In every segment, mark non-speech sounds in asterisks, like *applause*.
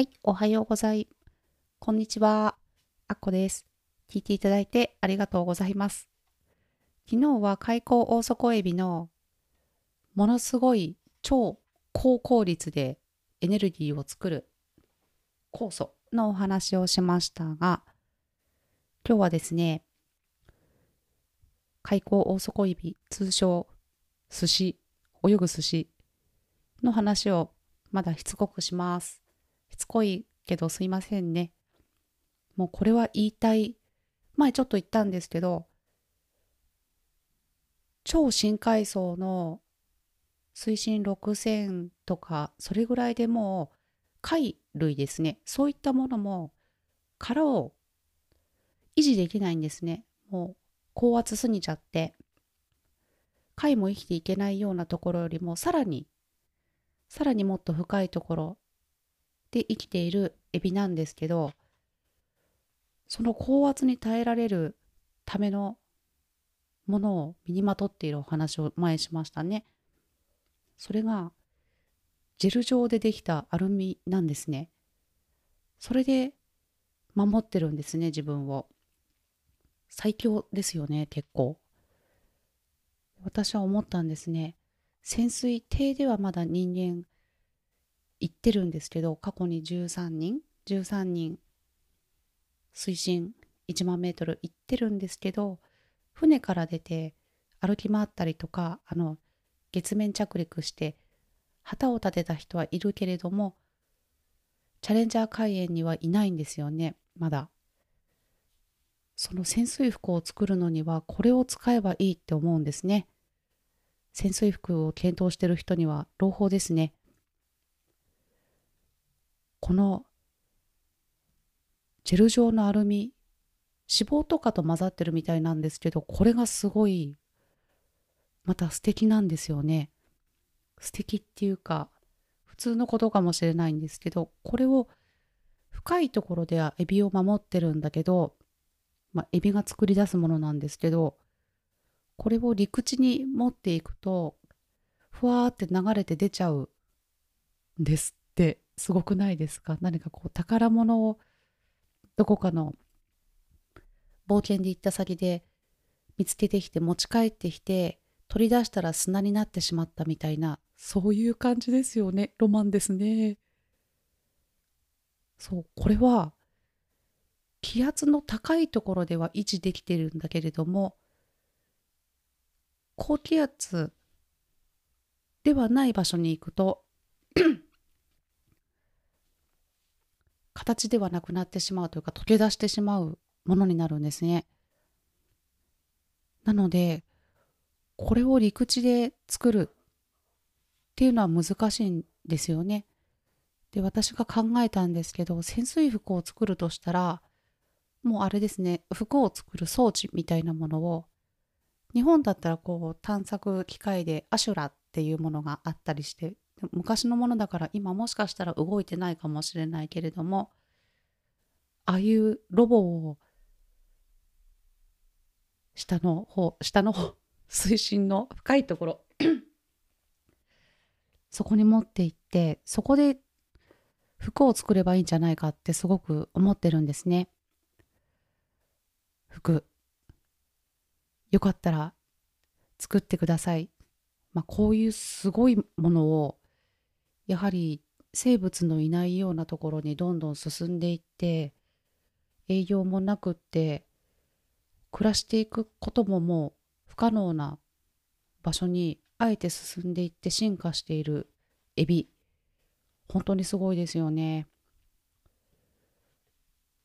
はい、おはようございます。こんにちは。あっこです。聞いていただいてありがとうございます。昨日は開口大底エビのものすごい超高効率でエネルギーを作る酵素のお話をしましたが、今日はですね、開口大底エビ、通称寿司、泳ぐ寿司の話をまだしつこくします。しつこいけどすいませんね。もうこれは言いたい。前ちょっと言ったんですけど、超深海層の水深6000とか、それぐらいでもう貝類ですね。そういったものも殻を維持できないんですね。もう高圧すぎちゃって。貝も生きていけないようなところよりもさらにさらにもっと深いところで生きているエビなんですけどその高圧に耐えられるためのものを身にまとっているお話を前しましたね。それがジェル状でできたアルミなんですね。それで守ってるんですね自分を。最強ですよね結構。私は思ったんですね。潜水艇ではまだ人間行ってるんですけど過去に13人13人水深1万メートル行ってるんですけど船から出て歩き回ったりとかあの月面着陸して旗を立てた人はいるけれどもチャレンジャー海援にはいないんですよねまだその潜水服を作るのにはこれを使えばいいって思うんですね潜水服を検討してる人には朗報ですね。このジェル状のアルミ脂肪とかと混ざってるみたいなんですけどこれがすごいまた素敵なんですよね。素敵っていうか普通のことかもしれないんですけどこれを深いところではエビを守ってるんだけど、まあ、エビが作り出すものなんですけどこれを陸地に持っていくとふわーって流れて出ちゃうんですってすごくないですか？何かこう宝物をどこかの冒険で行った先で見つけてきて持ち帰ってきて取り出したら砂になってしまったみたいなそういう感じですよね。ロマンですね。そうこれは気圧の高いところでは維持できてるんだけれども高気圧ではない場所に行くと形ではなくなってしまうというか溶け出してしまうものになるんですね。なのでこれを陸地で作るっていうのは難しいんですよね。で私が考えたんですけど潜水服を作るとしたらもうあれですね服を作る装置みたいなものを日本だったらこう探索機械でアシュラっていうものがあったりして昔のものだから今もしかしたら動いてないかもしれないけれどもああいうロボを下の方下の方 *laughs* 水深の深いところ *clears throat* そこに持って行ってそこで服を作ればいいんじゃないかってすごく思ってるんですね服よかったら作ってください。まあ、こういうすごいものをやはり生物のいないようなところにどんどん進んでいって営業もなくって暮らしていくことももう不可能な場所にあえて進んでいって進化しているエビ。本当にすごいですよね。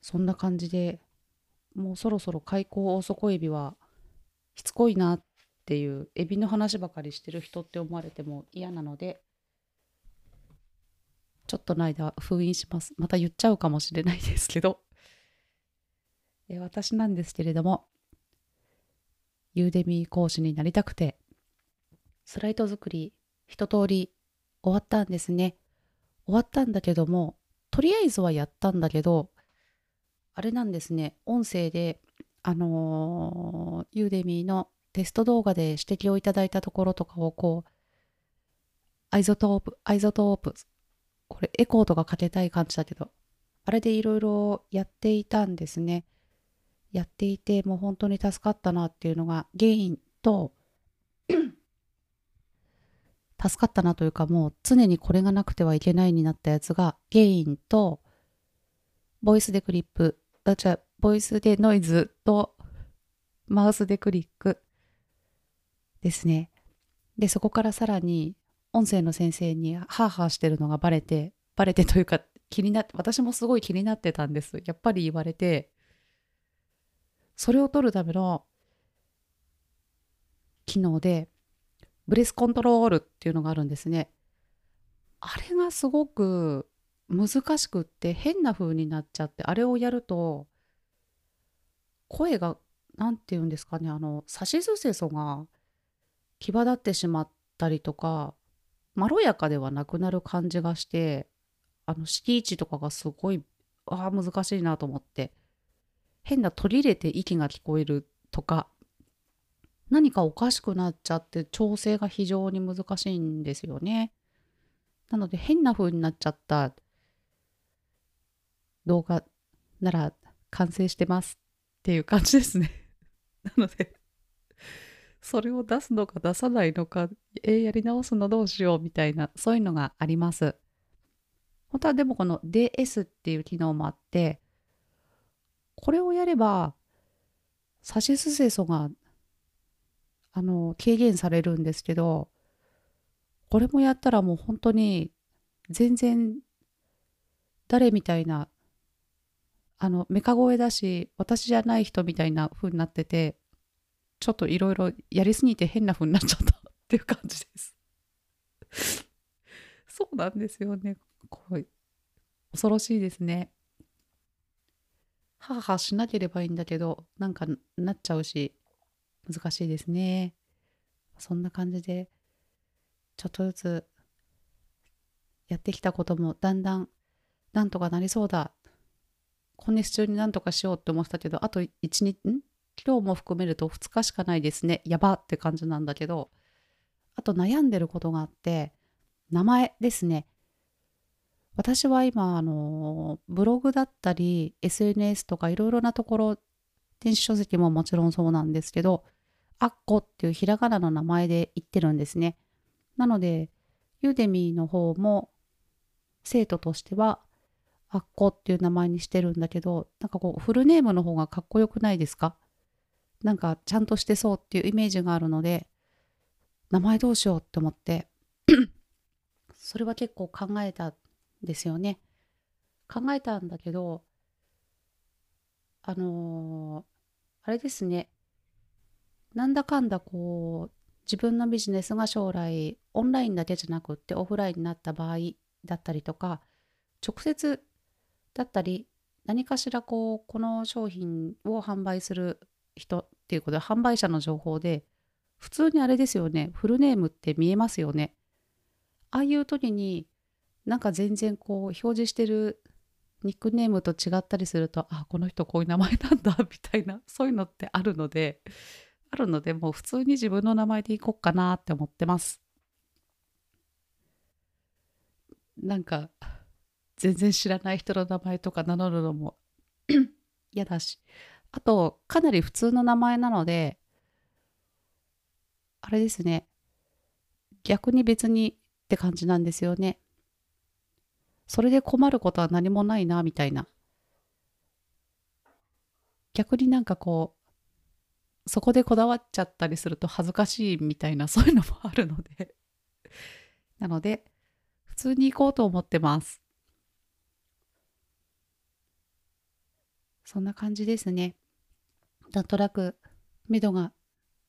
そんな感じでもうそろそろ開口大底エビはしつこいなっていうエビの話ばかりしてる人って思われても嫌なのでちょっとの間封印します。また言っちゃうかもしれないですけど。え私なんですけれどもユーデミー講師になりたくてスライド作り一通り終わったんですね。終わったんだけどもとりあえずはやったんだけどあれなんですね。音声であのー、 Udemy のテスト動画で指摘をいただいたところとかをこう、 iZotope、iZotope これエコーとかかけたい感じだけど、あれでいろいろやっていたんですね。やっていて、もう本当に助かったなっていうのが原因と、*clears throat* 助かったなというかもう常にこれがなくてはいけないになったやつがゲインとボイスでクリップ、あ、じゃボイスでノイズとマウスでクリックですね。で、そこからさらに音声の先生にハーハーしてるのがバレて、バレてというか気になって、私もすごい気になってたんです。やっぱり言われて、それを取るための機能でブレスコントロールっていうのがあるんですね。あれがすごく難しくって変な風になっちゃってあれをやると声が何て言うんですかねあのさしすせそが際立ってしまったりとかまろやかではなくなる感じがしてあの敷地とかがすごいあ難しいなと思って変な取り入れて息が聞こえるとか何かおかしくなっちゃって調整が非常に難しいんですよね。なので変な風になっちゃった動画なら完成してますっていう感じですね。*laughs* なのでそれを出すのか出さないのか、えー、やり直すのどうしようみたいな、そういうのがあります。本当はでもこの DS っていう機能もあって、これをやれば、さしすせそがあの、軽減されるんですけど、これもやったらもう本当に全然誰みたいな、あの、メカ声だし、私じゃない人みたいな風になってて、ちょっといろいろやりすぎて変な風になっちゃったっていう感じです。*laughs* そうなんですよね。こう恐ろしいですね。はあはしなければいいんだけど、なんかなっちゃうし、難しいですね。そんな感じで、ちょっとずつやってきたこともだんだんなんとかなりそうだ。今月中になんとかしようって思ってたけど、あと1日、ん今日も含めると2日しかないですね。やばって感じなんだけど、あと悩んでることがあって、名前ですね。私は今、あの、ブログだったり、SNS とかいろいろなところ、電子書籍ももちろんそうなんですけど、アッコっていうひらがなの名前で言ってるんですね。なので、ユーデミーの方も生徒としてはアッコっていう名前にしてるんだけど、なんかこうフルネームの方がかっこよくないですか？なんかちゃんとしてそうっていうイメージがあるので、名前どうしようって思って *clears throat* それは結構考えたんですよね。考えたんだけど、あのー、あれですね。なんだかんだこう自分のビジネスが将来オンラインだけじゃなくってオフラインになった場合だったりとか直接だったり何かしらこうこの商品を販売する人っていうことで販売者の情報で普通にあれですよねフルネームって見えますよねああいう時になんか全然こう表示してるニックネームと違ったりするとあこの人こういう名前なんだ *laughs* みたいなそういうのってあるのであるので、もう普通に自分の名前でいこうかなって思ってます。なんか、全然知らない人の名前とか名乗るのも *clears throat* 嫌だし。あと、かなり普通の名前なので、あれですね。逆に別にって感じなんですよね。それで困ることは何もないな、みたいな。逆になんかこう、そこでこだわっちゃったりすると恥ずかしいみたいなそういうのもあるのでなので普通に行こうと思ってますそんな感じですねなんとなく目処が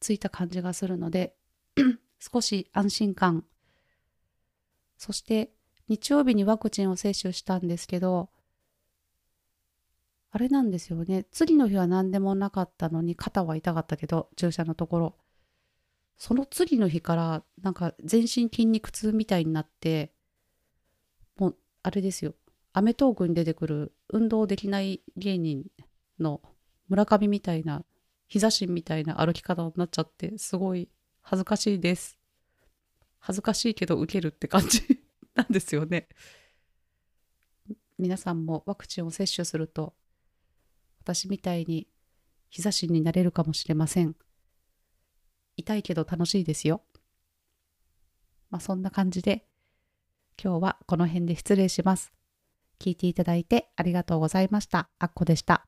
ついた感じがするので *clears throat* 少し安心感そして日曜日にワクチンを接種したんですけどあれなんですよね。次の日は何でもなかったのに肩は痛かったけど、注射のところ。その次の日からなんか全身筋肉痛みたいになって、もうあれですよ。アメトークに出てくる運動できない芸人の村上みたいな、膝しみたいな歩き方になっちゃって、すごい恥ずかしいです。恥ずかしいけど受けるって感じ *laughs* なんですよね。皆さんもワクチンを接種すると私みたいに日差しになれるかもしれません。痛いけど楽しいですよ。まあそんな感じで今日はこの辺で失礼します。聞いていただいてありがとうございました。あっこでした。